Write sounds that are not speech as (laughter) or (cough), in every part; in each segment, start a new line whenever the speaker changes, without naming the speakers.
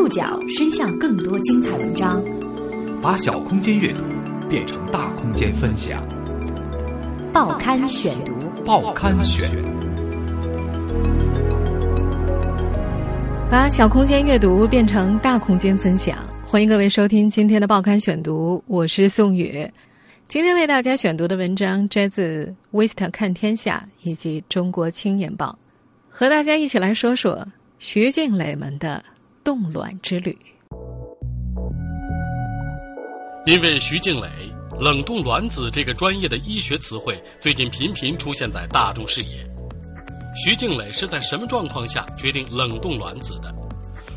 触角伸向更多精彩文章，
把小空间阅读变成大空间分享。
报刊选读，
报刊选，
把小空间阅读变成大空间分享。欢迎各位收听今天的报刊选读，我是宋宇。今天为大家选读的文章摘自《威斯特看天下》以及《中国青年报》，和大家一起来说说徐静蕾们的。冻卵之旅，
因为徐静蕾，冷冻卵子这个专业的医学词汇最近频频出现在大众视野。徐静蕾是在什么状况下决定冷冻卵子的？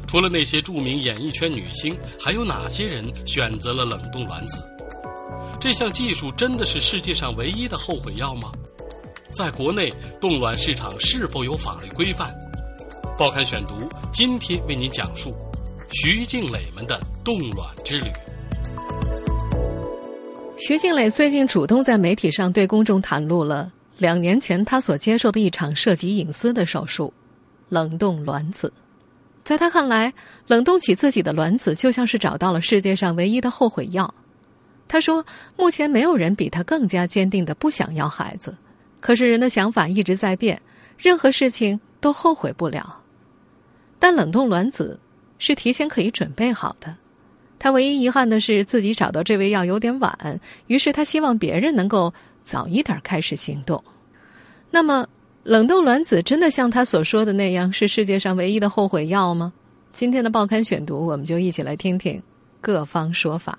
除了那些著名演艺圈女星，还有哪些人选择了冷冻卵子？这项技术真的是世界上唯一的后悔药吗？在国内，冻卵市场是否有法律规范？报刊选读，今天为您讲述徐静蕾们的冻卵之旅。
徐静蕾最近主动在媒体上对公众袒露了两年前她所接受的一场涉及隐私的手术——冷冻卵子。在她看来，冷冻起自己的卵子就像是找到了世界上唯一的后悔药。她说：“目前没有人比她更加坚定的不想要孩子，可是人的想法一直在变，任何事情都后悔不了。”但冷冻卵子是提前可以准备好的，他唯一遗憾的是自己找到这味药有点晚，于是他希望别人能够早一点开始行动。那么，冷冻卵子真的像他所说的那样是世界上唯一的后悔药吗？今天的报刊选读，我们就一起来听听各方说法。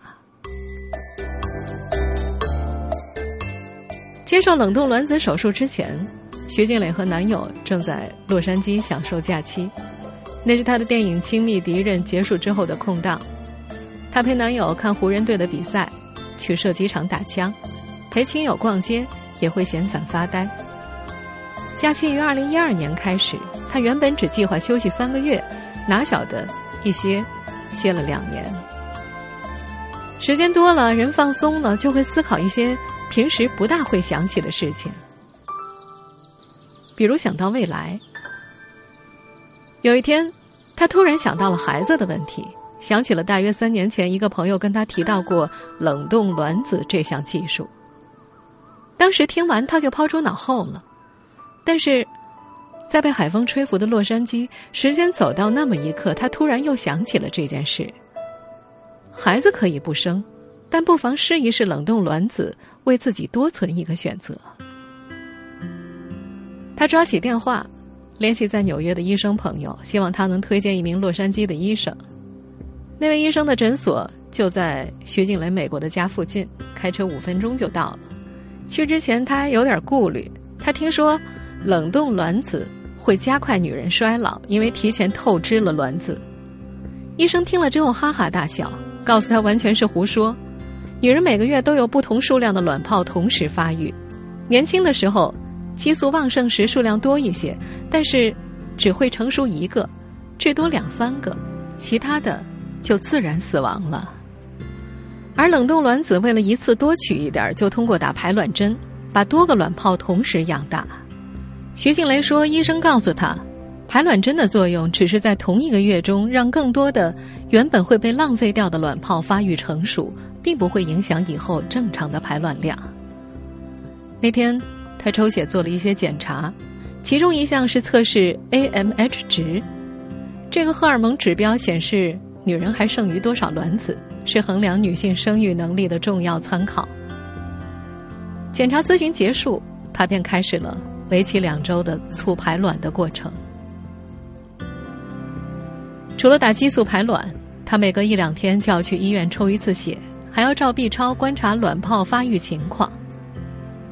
接受冷冻卵子手术之前，徐静蕾和男友正在洛杉矶享受假期。那是她的电影《亲密敌人》结束之后的空档，她陪男友看湖人队的比赛，去射击场打枪，陪亲友逛街，也会闲散发呆。假期于二零一二年开始，她原本只计划休息三个月，哪晓得一歇歇了两年。时间多了，人放松了，就会思考一些平时不大会想起的事情，比如想到未来。有一天，他突然想到了孩子的问题，想起了大约三年前一个朋友跟他提到过冷冻卵子这项技术。当时听完他就抛诸脑后了，但是，在被海风吹拂的洛杉矶，时间走到那么一刻，他突然又想起了这件事。孩子可以不生，但不妨试一试冷冻卵子，为自己多存一个选择。他抓起电话。联系在纽约的医生朋友，希望他能推荐一名洛杉矶的医生。那位医生的诊所就在徐静蕾美国的家附近，开车五分钟就到了。去之前他还有点顾虑，他听说冷冻卵子会加快女人衰老，因为提前透支了卵子。医生听了之后哈哈大笑，告诉他完全是胡说。女人每个月都有不同数量的卵泡同时发育，年轻的时候。激素旺盛时数量多一些，但是只会成熟一个，至多两三个，其他的就自然死亡了。而冷冻卵子为了一次多取一点，就通过打排卵针，把多个卵泡同时养大。徐静蕾说：“医生告诉她，排卵针的作用只是在同一个月中让更多的原本会被浪费掉的卵泡发育成熟，并不会影响以后正常的排卵量。”那天。他抽血做了一些检查，其中一项是测试 AMH 值，这个荷尔蒙指标显示女人还剩余多少卵子，是衡量女性生育能力的重要参考。检查咨询结束，他便开始了为期两周的促排卵的过程。除了打激素排卵，他每隔一两天就要去医院抽一次血，还要照 B 超观察卵泡发育情况。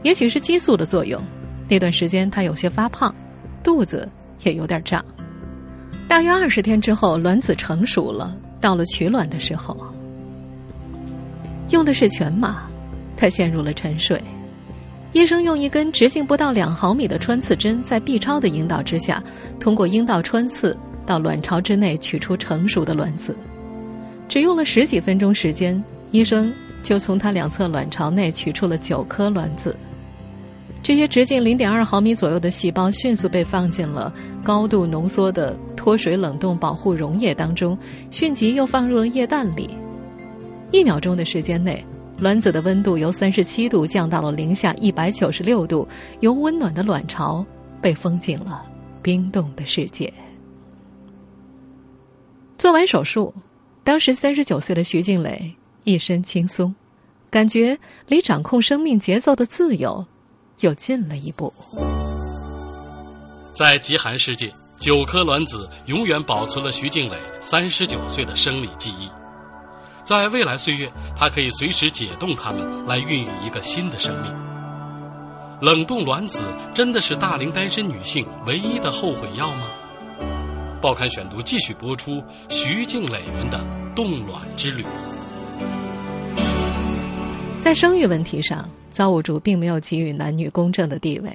也许是激素的作用，那段时间他有些发胖，肚子也有点胀。大约二十天之后，卵子成熟了，到了取卵的时候，用的是全麻，他陷入了沉睡。医生用一根直径不到两毫米的穿刺针，在 B 超的引导之下，通过阴道穿刺到卵巢之内取出成熟的卵子，只用了十几分钟时间，医生就从他两侧卵巢内取出了九颗卵子。这些直径零点二毫米左右的细胞迅速被放进了高度浓缩的脱水冷冻保护溶液当中，迅即又放入了液氮里。一秒钟的时间内，卵子的温度由三十七度降到了零下一百九十六度，由温暖的卵巢被封进了冰冻的世界。做完手术，当时三十九岁的徐静蕾一身轻松，感觉离掌控生命节奏的自由。又近了一步。
在极寒世界，九颗卵子永远保存了徐静蕾三十九岁的生理记忆。在未来岁月，她可以随时解冻它们，来孕育一个新的生命。冷冻卵子真的是大龄单身女性唯一的后悔药吗？报刊选读继续播出徐静蕾们的冻卵之旅。
在生育问题上。造物主并没有给予男女公正的地位。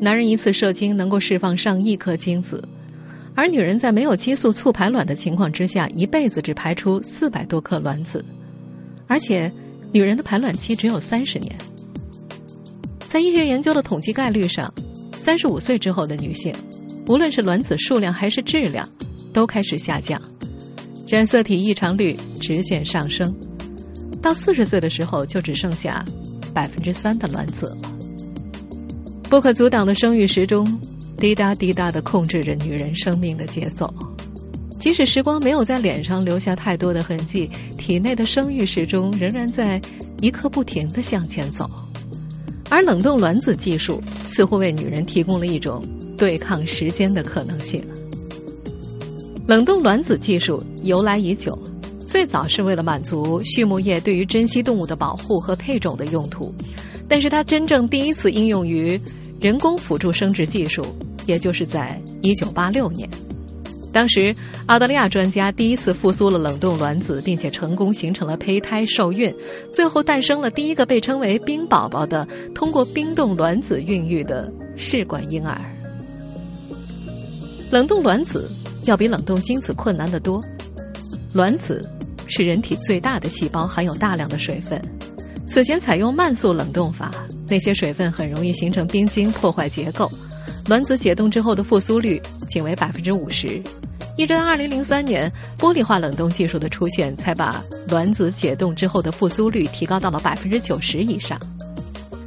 男人一次射精能够释放上亿颗精子，而女人在没有激素促排卵的情况之下，一辈子只排出四百多颗卵子，而且女人的排卵期只有三十年。在医学研究的统计概率上，三十五岁之后的女性，无论是卵子数量还是质量，都开始下降，染色体异常率直线上升，到四十岁的时候就只剩下。百分之三的卵子了。不可阻挡的生育时钟，滴答滴答的控制着女人生命的节奏。即使时光没有在脸上留下太多的痕迹，体内的生育时钟仍然在一刻不停的向前走。而冷冻卵子技术似乎为女人提供了一种对抗时间的可能性。冷冻卵子技术由来已久。最早是为了满足畜牧业对于珍稀动物的保护和配种的用途，但是它真正第一次应用于人工辅助生殖技术，也就是在1986年。当时，澳大利亚专家第一次复苏了冷冻卵子，并且成功形成了胚胎受孕，最后诞生了第一个被称为“冰宝宝”的通过冰冻卵子孕育的试管婴儿。冷冻卵子要比冷冻精子困难得多，卵子。是人体最大的细胞，含有大量的水分。此前采用慢速冷冻法，那些水分很容易形成冰晶，破坏结构。卵子解冻之后的复苏率仅为百分之五十。一直到二零零三年，玻璃化冷冻技术的出现，才把卵子解冻之后的复苏率提高到了百分之九十以上。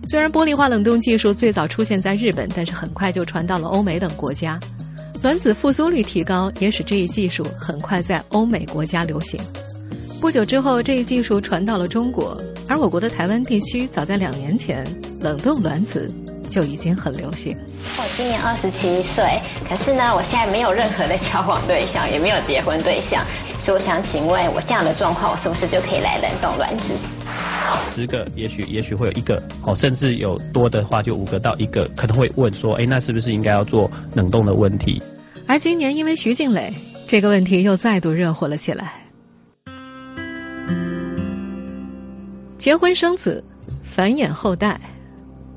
虽然玻璃化冷冻技术最早出现在日本，但是很快就传到了欧美等国家。卵子复苏率提高，也使这一技术很快在欧美国家流行。不久之后，这一技术传到了中国，而我国的台湾地区早在两年前，冷冻卵子就已经很流行。
我今年二十七岁，可是呢，我现在没有任何的 (laughs) 交往对象，也没有结婚对象，所以我想请问，我这样的状况，我是不是就可以来冷冻卵子？
十个，也许也许会有一个，哦，甚至有多的话，就五个到一个，可能会问说，哎，那是不是应该要做冷冻的问题？
而今年因为徐静蕾，这个问题又再度热火了起来。结婚生子，繁衍后代，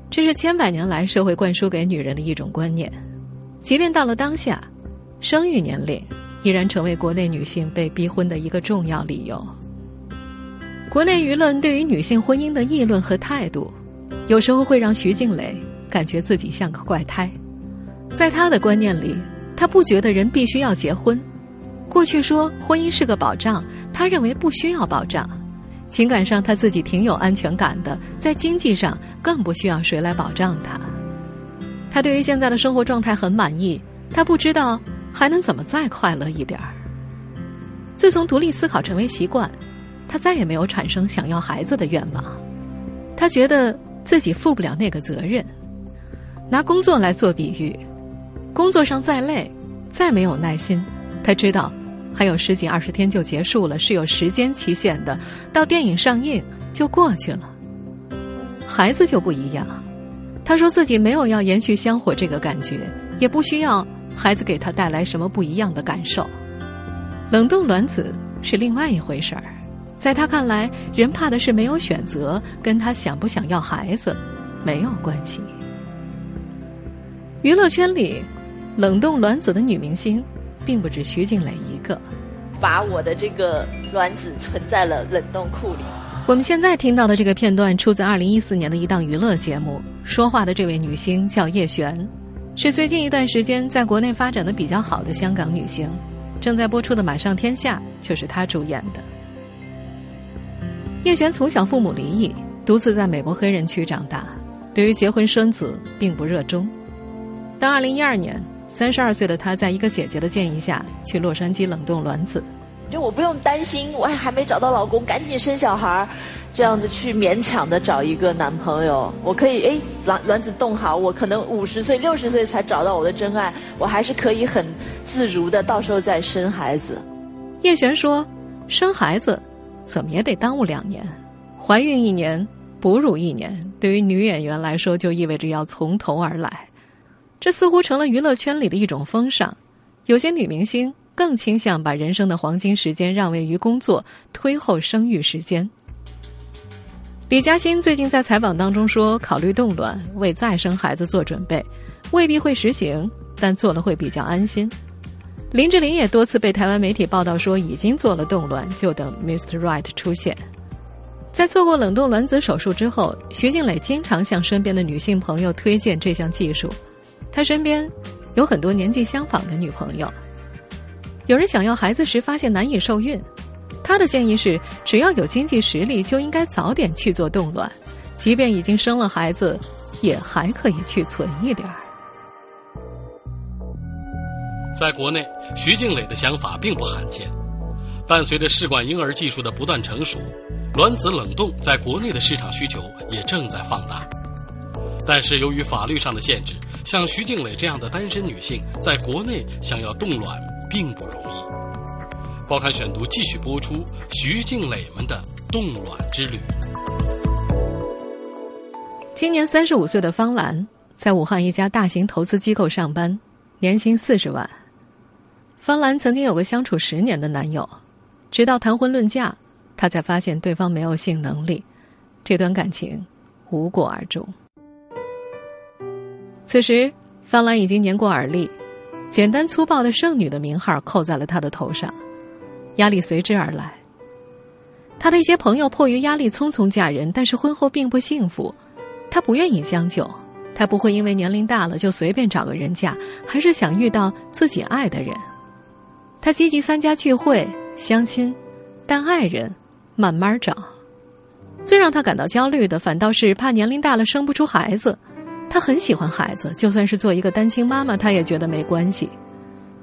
这是千百年来社会灌输给女人的一种观念。即便到了当下，生育年龄依然成为国内女性被逼婚的一个重要理由。国内舆论对于女性婚姻的议论和态度，有时候会让徐静蕾感觉自己像个怪胎。在她的观念里，她不觉得人必须要结婚。过去说婚姻是个保障，她认为不需要保障。情感上，他自己挺有安全感的；在经济上，更不需要谁来保障他。他对于现在的生活状态很满意，他不知道还能怎么再快乐一点儿。自从独立思考成为习惯，他再也没有产生想要孩子的愿望。他觉得自己负不了那个责任。拿工作来做比喻，工作上再累，再没有耐心，他知道。还有十几二十天就结束了，是有时间期限的。到电影上映就过去了。孩子就不一样，他说自己没有要延续香火这个感觉，也不需要孩子给他带来什么不一样的感受。冷冻卵子是另外一回事儿，在他看来，人怕的是没有选择，跟他想不想要孩子没有关系。娱乐圈里，冷冻卵子的女明星。并不止徐静蕾一个，
把我的这个卵子存在了冷冻库里，
我们现在听到的这个片段出自二零一四年的一档娱乐节目，说话的这位女星叫叶璇，是最近一段时间在国内发展的比较好的香港女星。正在播出的《马上天下》就是她主演的。叶璇从小父母离异，独自在美国黑人区长大，对于结婚生子并不热衷。到二零一二年，三十二岁的她在一个姐姐的建议下去洛杉矶冷冻卵子。
就我不用担心，我还还没找到老公，赶紧生小孩儿这样子去勉强的找一个男朋友。我可以哎，卵卵子冻好，我可能五十岁、六十岁才找到我的真爱，我还是可以很自如的，到时候再生孩子。
叶璇说：“生孩子怎么也得耽误两年，怀孕一年，哺乳一年，对于女演员来说就意味着要从头而来。这似乎成了娱乐圈里的一种风尚，有些女明星。”更倾向把人生的黄金时间让位于工作，推后生育时间。李嘉欣最近在采访当中说，考虑冻卵为再生孩子做准备，未必会实行，但做了会比较安心。林志玲也多次被台湾媒体报道说已经做了冻卵，就等 Mr. Right 出现。在做过冷冻卵子手术之后，徐静蕾经常向身边的女性朋友推荐这项技术。他身边有很多年纪相仿的女朋友。有人想要孩子时发现难以受孕，他的建议是：只要有经济实力，就应该早点去做冻卵，即便已经生了孩子，也还可以去存一点儿。
在国内，徐静蕾的想法并不罕见。伴随着试管婴儿技术的不断成熟，卵子冷冻在国内的市场需求也正在放大。但是由于法律上的限制，像徐静蕾这样的单身女性在国内想要冻卵。并不容易。报刊选读继续播出徐静蕾们的冻卵之旅。
今年三十五岁的方兰在武汉一家大型投资机构上班，年薪四十万。方兰曾经有个相处十年的男友，直到谈婚论嫁，她才发现对方没有性能力，这段感情无果而终。此时，方兰已经年过耳立。简单粗暴的剩女的名号扣在了她的头上，压力随之而来。她的一些朋友迫于压力匆匆嫁人，但是婚后并不幸福。她不愿意将就，她不会因为年龄大了就随便找个人嫁，还是想遇到自己爱的人。他积极参加聚会、相亲，但爱人慢慢找。最让他感到焦虑的，反倒是怕年龄大了生不出孩子。她很喜欢孩子，就算是做一个单亲妈妈，她也觉得没关系。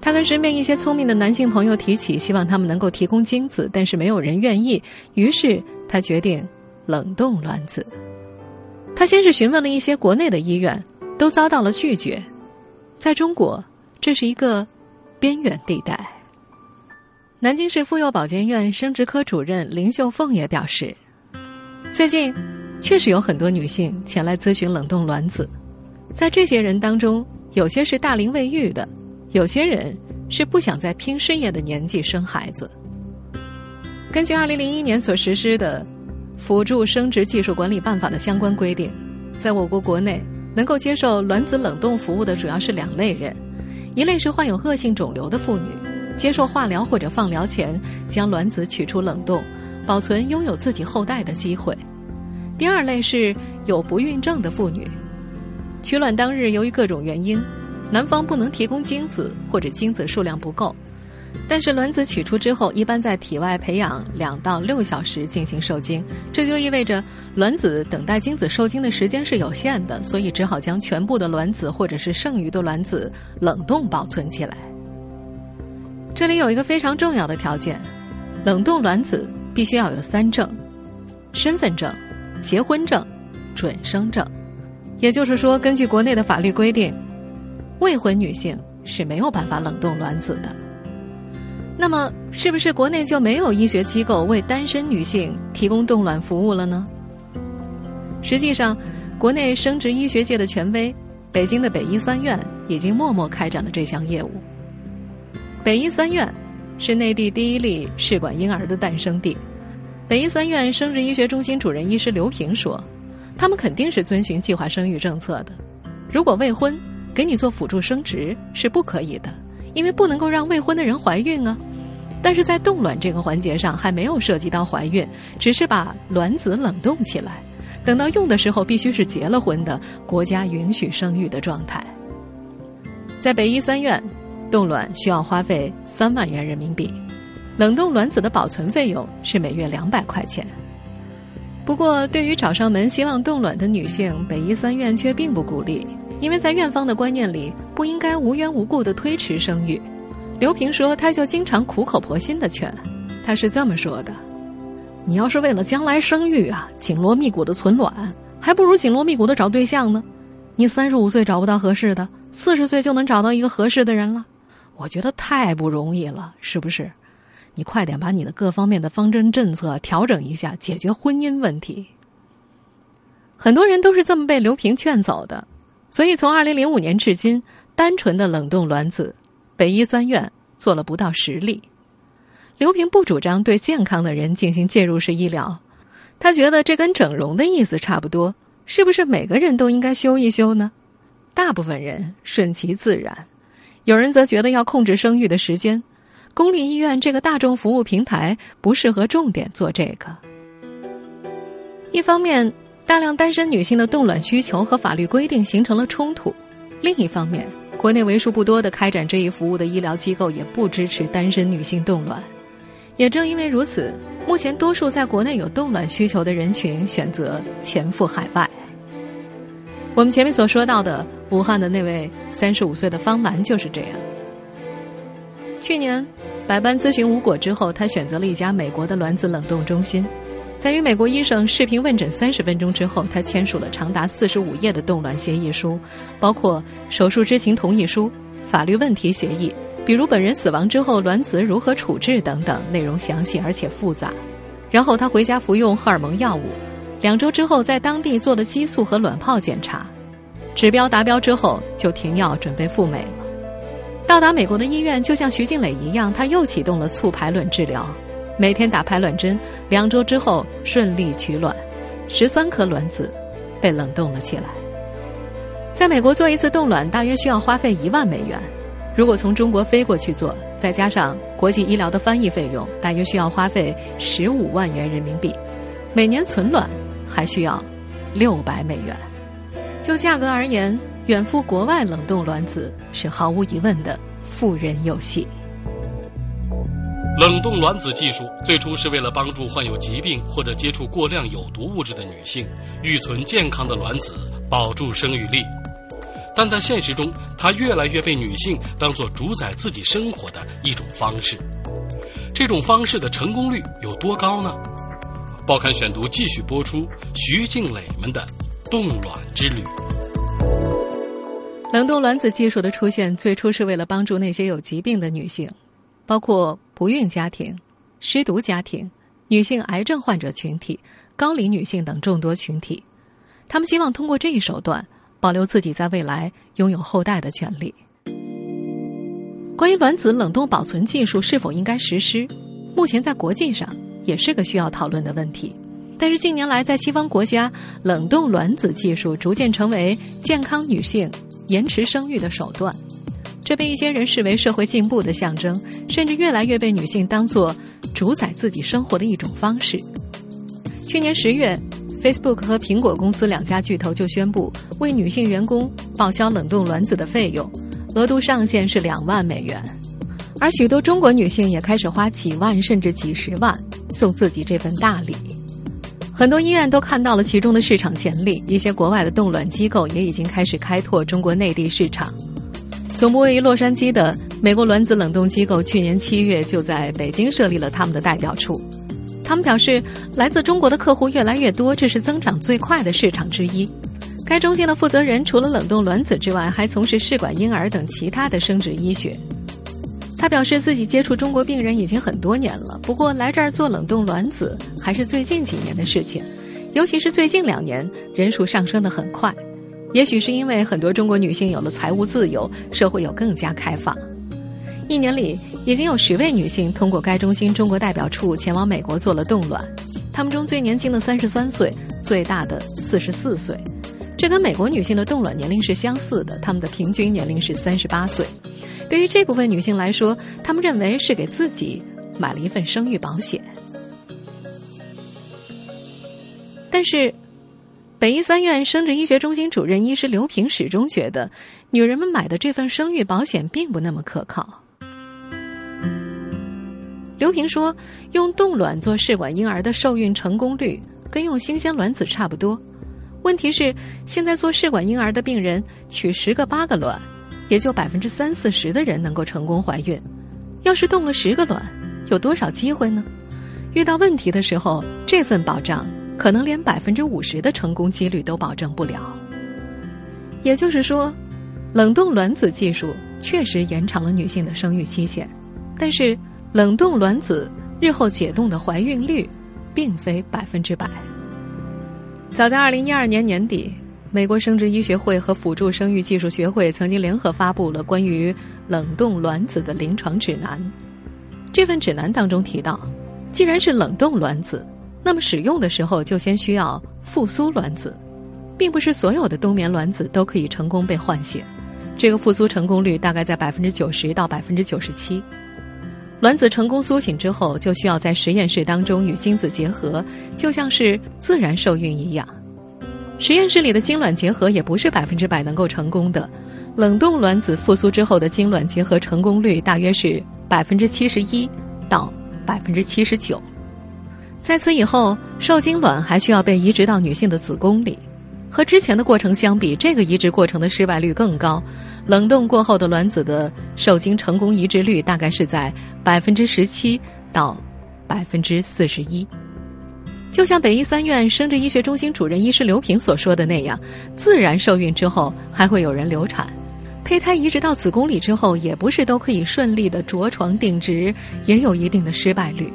她跟身边一些聪明的男性朋友提起，希望他们能够提供精子，但是没有人愿意。于是她决定冷冻卵子。她先是询问了一些国内的医院，都遭到了拒绝。在中国，这是一个边缘地带。南京市妇幼保健院生殖科主任林秀凤也表示，最近。确实有很多女性前来咨询冷冻卵子，在这些人当中，有些是大龄未育的，有些人是不想在拼事业的年纪生孩子。根据二零零一年所实施的《辅助生殖技术管理办法》的相关规定，在我国国内能够接受卵子冷冻服务的主要是两类人：一类是患有恶性肿瘤的妇女，接受化疗或者放疗前将卵子取出冷冻，保存拥有自己后代的机会。第二类是有不孕症的妇女，取卵当日由于各种原因，男方不能提供精子或者精子数量不够，但是卵子取出之后，一般在体外培养两到六小时进行受精，这就意味着卵子等待精子受精的时间是有限的，所以只好将全部的卵子或者是剩余的卵子冷冻保存起来。这里有一个非常重要的条件，冷冻卵子必须要有三证：身份证。结婚证、准生证，也就是说，根据国内的法律规定，未婚女性是没有办法冷冻卵子的。那么，是不是国内就没有医学机构为单身女性提供冻卵服务了呢？实际上，国内生殖医学界的权威——北京的北医三院已经默默开展了这项业务。北医三院是内地第一例试管婴儿的诞生地。北医三院生殖医学中心主任医师刘平说：“他们肯定是遵循计划生育政策的。如果未婚，给你做辅助生殖是不可以的，因为不能够让未婚的人怀孕啊。但是在冻卵这个环节上还没有涉及到怀孕，只是把卵子冷冻起来，等到用的时候必须是结了婚的国家允许生育的状态。在北医三院，冻卵需要花费三万元人民币，冷冻卵子的保存费用是每月两百块钱。不过，对于找上门希望冻卵的女性，北医三院却并不鼓励，因为在院方的观念里，不应该无缘无故的推迟生育。刘平说，他就经常苦口婆心的劝，他是这么说的：“你要是为了将来生育啊，紧锣密鼓的存卵，还不如紧锣密鼓的找对象呢。你三十五岁找不到合适的，四十岁就能找到一个合适的人了。我觉得太不容易了，是不是？”你快点把你的各方面的方针政策调整一下，解决婚姻问题。很多人都是这么被刘平劝走的，所以从二零零五年至今，单纯的冷冻卵子，北医三院做了不到十例。刘平不主张对健康的人进行介入式医疗，他觉得这跟整容的意思差不多，是不是每个人都应该修一修呢？大部分人顺其自然，有人则觉得要控制生育的时间。公立医院这个大众服务平台不适合重点做这个。一方面，大量单身女性的冻卵需求和法律规定形成了冲突；另一方面，国内为数不多的开展这一服务的医疗机构也不支持单身女性冻卵。也正因为如此，目前多数在国内有冻卵需求的人群选择潜赴海外。我们前面所说到的武汉的那位三十五岁的方兰就是这样。去年。百般咨询无果之后，他选择了一家美国的卵子冷冻中心。在与美国医生视频问诊三十分钟之后，他签署了长达四十五页的冻卵协议书，包括手术知情同意书、法律问题协议，比如本人死亡之后卵子如何处置等等，内容详细而且复杂。然后他回家服用荷尔蒙药物，两周之后在当地做了激素和卵泡检查，指标达标之后就停药准备赴美。到达美国的医院，就像徐静蕾一样，他又启动了促排卵治疗，每天打排卵针，两周之后顺利取卵，十三颗卵子被冷冻了起来。在美国做一次冻卵，大约需要花费一万美元，如果从中国飞过去做，再加上国际医疗的翻译费用，大约需要花费十五万元人民币，每年存卵还需要六百美元。就价格而言。远赴国外冷冻卵子是毫无疑问的富人游戏。
冷冻卵子技术最初是为了帮助患有疾病或者接触过量有毒物质的女性预存健康的卵子，保住生育力。但在现实中，它越来越被女性当作主宰自己生活的一种方式。这种方式的成功率有多高呢？报刊选读继续播出徐静蕾们的冻卵之旅。
冷冻卵子技术的出现，最初是为了帮助那些有疾病的女性，包括不孕家庭、失独家庭、女性癌症患者群体、高龄女性等众多群体。他们希望通过这一手段，保留自己在未来拥有后代的权利。关于卵子冷冻保存技术是否应该实施，目前在国际上也是个需要讨论的问题。但是近年来，在西方国家，冷冻卵子技术逐渐成为健康女性。延迟生育的手段，这被一些人视为社会进步的象征，甚至越来越被女性当作主宰自己生活的一种方式。去年十月，Facebook 和苹果公司两家巨头就宣布为女性员工报销冷冻卵子的费用，额度上限是两万美元。而许多中国女性也开始花几万甚至几十万送自己这份大礼。很多医院都看到了其中的市场潜力，一些国外的冻卵机构也已经开始开拓中国内地市场。总部位于洛杉矶的美国卵子冷冻机构，去年七月就在北京设立了他们的代表处。他们表示，来自中国的客户越来越多，这是增长最快的市场之一。该中心的负责人除了冷冻卵子之外，还从事试管婴儿等其他的生殖医学。他表示自己接触中国病人已经很多年了，不过来这儿做冷冻卵子还是最近几年的事情，尤其是最近两年人数上升的很快。也许是因为很多中国女性有了财务自由，社会有更加开放。一年里已经有十位女性通过该中心中国代表处前往美国做了冻卵，她们中最年轻的三十三岁，最大的四十四岁，这跟美国女性的冻卵年龄是相似的，她们的平均年龄是三十八岁。对于这部分女性来说，她们认为是给自己买了一份生育保险。但是，北医三院生殖医学中心主任医师刘平始终觉得，女人们买的这份生育保险并不那么可靠。刘平说：“用冻卵做试管婴儿的受孕成功率跟用新鲜卵子差不多。问题是，现在做试管婴儿的病人取十个八个卵，也就百分之三四十的人能够成功怀孕。要是冻了十个卵，有多少机会呢？遇到问题的时候，这份保障可能连百分之五十的成功几率都保证不了。也就是说，冷冻卵子技术确实延长了女性的生育期限，但是。”冷冻卵子日后解冻的怀孕率，并非百分之百。早在二零一二年年底，美国生殖医学会和辅助生育技术学会曾经联合发布了关于冷冻卵子的临床指南。这份指南当中提到，既然是冷冻卵子，那么使用的时候就先需要复苏卵子，并不是所有的冬眠卵子都可以成功被唤醒。这个复苏成功率大概在百分之九十到百分之九十七。卵子成功苏醒之后，就需要在实验室当中与精子结合，就像是自然受孕一样。实验室里的精卵结合也不是百分之百能够成功的。冷冻卵子复苏之后的精卵结合成功率大约是百分之七十一到百分之七十九。在此以后，受精卵还需要被移植到女性的子宫里。和之前的过程相比，这个移植过程的失败率更高。冷冻过后的卵子的受精成功移植率大概是在百分之十七到百分之四十一。就像北医三院生殖医学中心主任医师刘平所说的那样，自然受孕之后还会有人流产，胚胎移植到子宫里之后，也不是都可以顺利的着床定植，也有一定的失败率。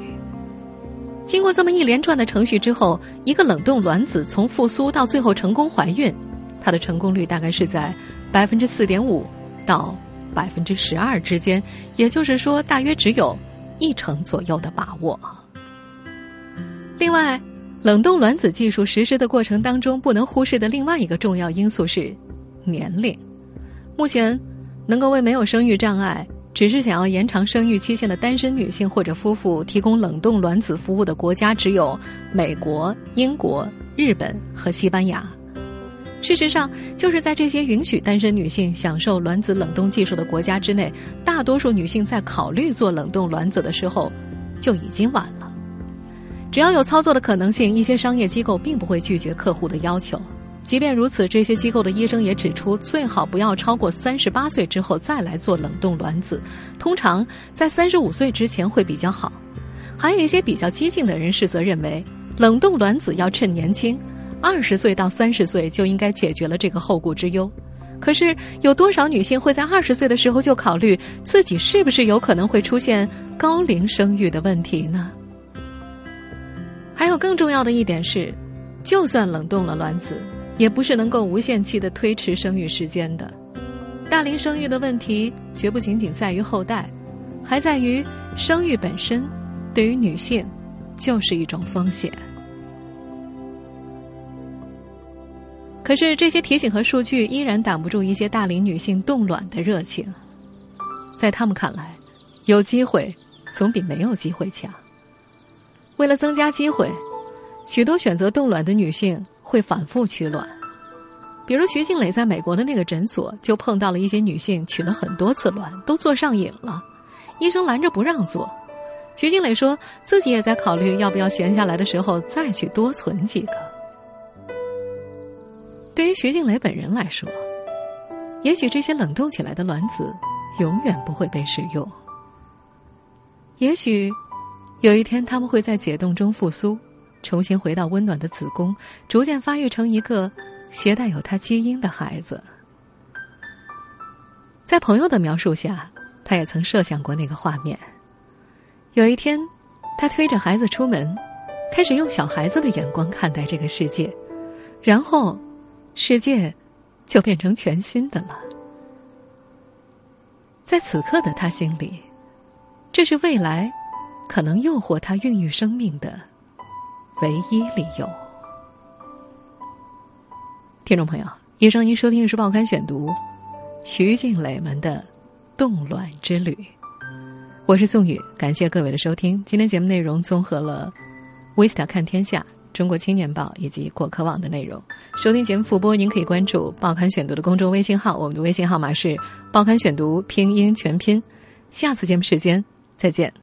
经过这么一连串的程序之后，一个冷冻卵子从复苏到最后成功怀孕，它的成功率大概是在百分之四点五到百分之十二之间，也就是说，大约只有一成左右的把握。另外，冷冻卵子技术实施的过程当中，不能忽视的另外一个重要因素是年龄。目前，能够为没有生育障碍。只是想要延长生育期限的单身女性或者夫妇提供冷冻卵子服务的国家只有美国、英国、日本和西班牙。事实上，就是在这些允许单身女性享受卵子冷冻技术的国家之内，大多数女性在考虑做冷冻卵子的时候就已经晚了。只要有操作的可能性，一些商业机构并不会拒绝客户的要求。即便如此，这些机构的医生也指出，最好不要超过三十八岁之后再来做冷冻卵子，通常在三十五岁之前会比较好。还有一些比较激进的人士则认为，冷冻卵子要趁年轻，二十岁到三十岁就应该解决了这个后顾之忧。可是，有多少女性会在二十岁的时候就考虑自己是不是有可能会出现高龄生育的问题呢？还有更重要的一点是，就算冷冻了卵子。也不是能够无限期的推迟生育时间的。大龄生育的问题绝不仅仅在于后代，还在于生育本身对于女性就是一种风险。可是这些提醒和数据依然挡不住一些大龄女性冻卵的热情。在他们看来，有机会总比没有机会强。为了增加机会，许多选择冻卵的女性。会反复取卵，比如徐静蕾在美国的那个诊所就碰到了一些女性取了很多次卵，都做上瘾了，医生拦着不让做。徐静蕾说自己也在考虑要不要闲下来的时候再去多存几个。对于徐静蕾本人来说，也许这些冷冻起来的卵子永远不会被使用，也许有一天他们会在解冻中复苏。重新回到温暖的子宫，逐渐发育成一个携带有他基因的孩子。在朋友的描述下，他也曾设想过那个画面。有一天，他推着孩子出门，开始用小孩子的眼光看待这个世界，然后，世界就变成全新的了。在此刻的他心里，这是未来可能诱惑他孕育生命的。唯一理由。听众朋友，以上您收听的是《报刊选读》，徐静蕾们的冻卵之旅。我是宋宇，感谢各位的收听。今天节目内容综合了《Vista 看天下》、《中国青年报》以及果壳网的内容。收听节目复播，您可以关注“报刊选读”的公众微信号，我们的微信号码是“报刊选读”拼音全拼。下次节目时间再见。